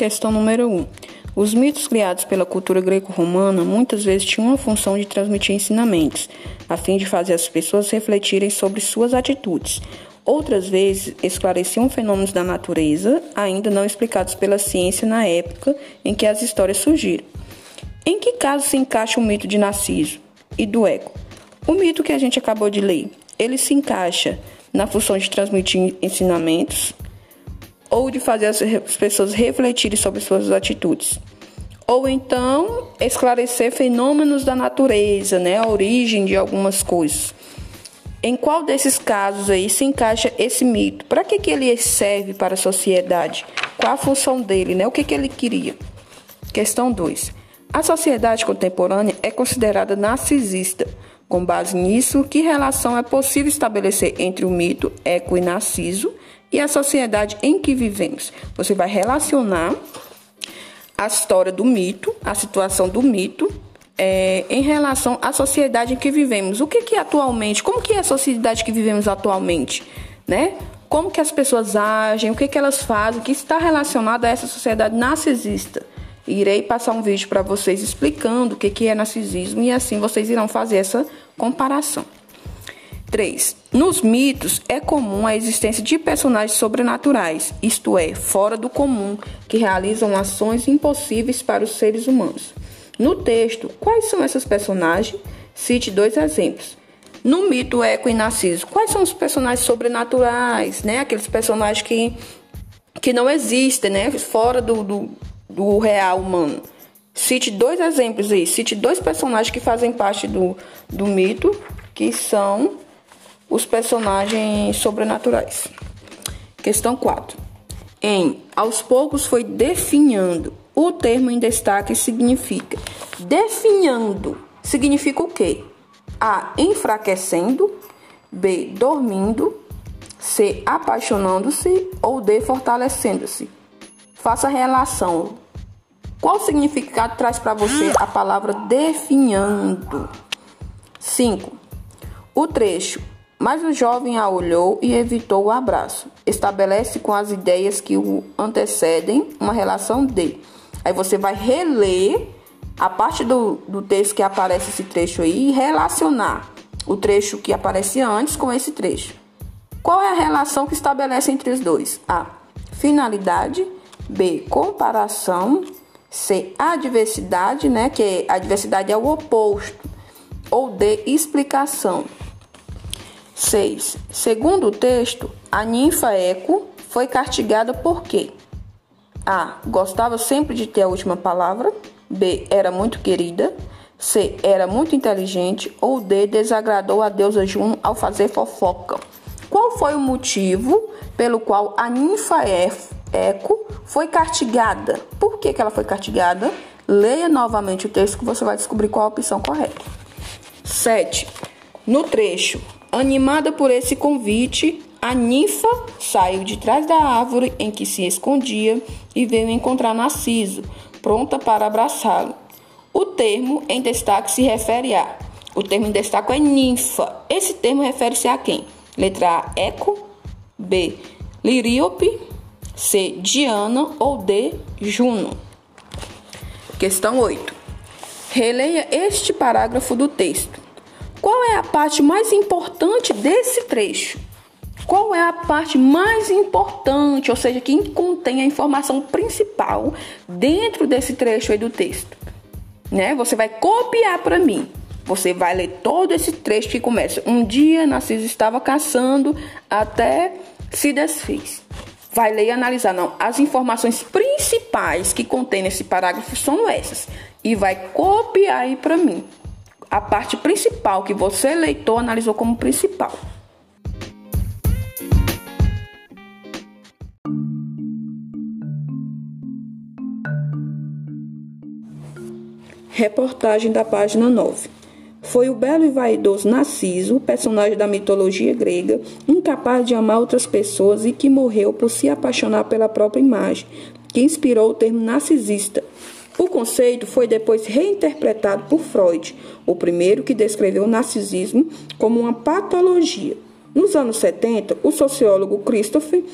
Questão número 1. Os mitos criados pela cultura greco-romana muitas vezes tinham a função de transmitir ensinamentos, a fim de fazer as pessoas refletirem sobre suas atitudes. Outras vezes esclareciam fenômenos da natureza, ainda não explicados pela ciência na época em que as histórias surgiram. Em que caso se encaixa o mito de Narciso e do Eco? O mito que a gente acabou de ler, ele se encaixa na função de transmitir ensinamentos, ou de fazer as pessoas refletirem sobre suas atitudes. Ou então esclarecer fenômenos da natureza, né, a origem de algumas coisas. Em qual desses casos aí se encaixa esse mito? Para que, que ele serve para a sociedade? Qual a função dele? Né? O que, que ele queria? Questão 2. A sociedade contemporânea é considerada narcisista. Com base nisso, que relação é possível estabelecer entre o mito Eco e Narciso e a sociedade em que vivemos. Você vai relacionar a história do mito, a situação do mito, é, em relação à sociedade em que vivemos. O que que atualmente, como que é a sociedade que vivemos atualmente, né? Como que as pessoas agem, o que que elas fazem, que está relacionado a essa sociedade narcisista. Irei passar um vídeo para vocês explicando o que que é narcisismo e assim vocês irão fazer essa comparação. 3. Nos mitos é comum a existência de personagens sobrenaturais, isto é, fora do comum, que realizam ações impossíveis para os seres humanos. No texto, quais são esses personagens? Cite dois exemplos. No mito Eco e Narciso, quais são os personagens sobrenaturais, né? Aqueles personagens que, que não existem, né? Fora do, do, do real humano. Cite dois exemplos aí. Cite dois personagens que fazem parte do, do mito, que são os personagens sobrenaturais. Questão 4. Em aos poucos foi definhando. O termo em destaque significa definhando. Significa o quê? A. Enfraquecendo. B. Dormindo. C. Apaixonando-se. Ou D. Fortalecendo-se. Faça relação. Qual significado traz para você a palavra definhando? 5. O trecho mas o jovem a olhou e evitou o abraço. Estabelece com as ideias que o antecedem uma relação de. Aí você vai reler a parte do, do texto que aparece esse trecho aí e relacionar o trecho que aparece antes com esse trecho. Qual é a relação que estabelece entre os dois? A. Finalidade. B. Comparação. C. Adversidade, né? Que a adversidade é o oposto. Ou D. Explicação. 6. Segundo o texto, a ninfa Eco foi castigada por quê? A. Gostava sempre de ter a última palavra. B. Era muito querida. C. Era muito inteligente. Ou D. Desagradou a deusa Juno ao fazer fofoca. Qual foi o motivo pelo qual a ninfa Eco foi castigada? Por que, que ela foi castigada? Leia novamente o texto que você vai descobrir qual a opção correta. 7. No trecho Animada por esse convite, a ninfa saiu de trás da árvore em que se escondia e veio encontrar Narciso, pronta para abraçá-lo. O termo em destaque se refere a. O termo em destaque é ninfa. Esse termo refere-se a quem? Letra A, Eco. B, Liríope. C, Diana. Ou D, Juno. Questão 8. Releia este parágrafo do texto. É a parte mais importante desse trecho? Qual é a parte mais importante, ou seja, que contém a informação principal dentro desse trecho aí do texto? Né? Você vai copiar para mim. Você vai ler todo esse trecho que começa. Um dia Narciso estava caçando até se desfez. Vai ler e analisar. Não, as informações principais que contém nesse parágrafo são essas. E vai copiar aí para mim a parte principal que você, leitor, analisou como principal. Reportagem da página 9. Foi o belo e vaidoso Narciso, personagem da mitologia grega, incapaz de amar outras pessoas e que morreu por se apaixonar pela própria imagem, que inspirou o termo narcisista, o conceito foi depois reinterpretado por Freud, o primeiro que descreveu o narcisismo como uma patologia. Nos anos 70, o sociólogo Christopher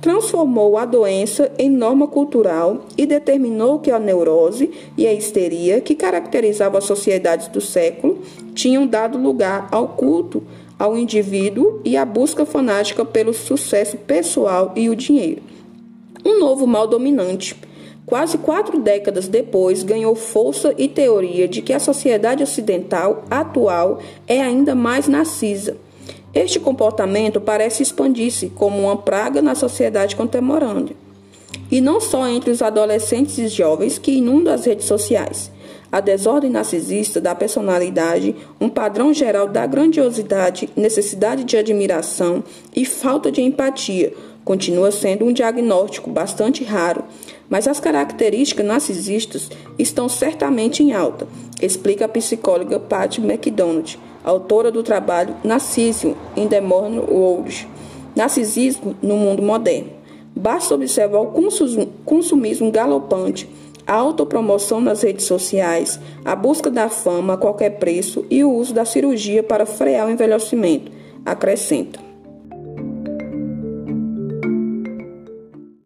transformou a doença em norma cultural e determinou que a neurose e a histeria que caracterizavam as sociedades do século tinham dado lugar ao culto ao indivíduo e à busca fanática pelo sucesso pessoal e o dinheiro. Um novo mal dominante. Quase quatro décadas depois, ganhou força e teoria de que a sociedade ocidental atual é ainda mais narcisa este comportamento parece expandir-se como uma praga na sociedade contemporânea, e não só entre os adolescentes e jovens que inundam as redes sociais. A desordem narcisista da personalidade, um padrão geral da grandiosidade, necessidade de admiração e falta de empatia, continua sendo um diagnóstico bastante raro, mas as características narcisistas estão certamente em alta, explica a psicóloga Patty McDonald autora do trabalho Narcisism in the Modern World, Narcisismo no Mundo Moderno. Basta observar o consumismo galopante, a autopromoção nas redes sociais, a busca da fama a qualquer preço e o uso da cirurgia para frear o envelhecimento, acrescenta.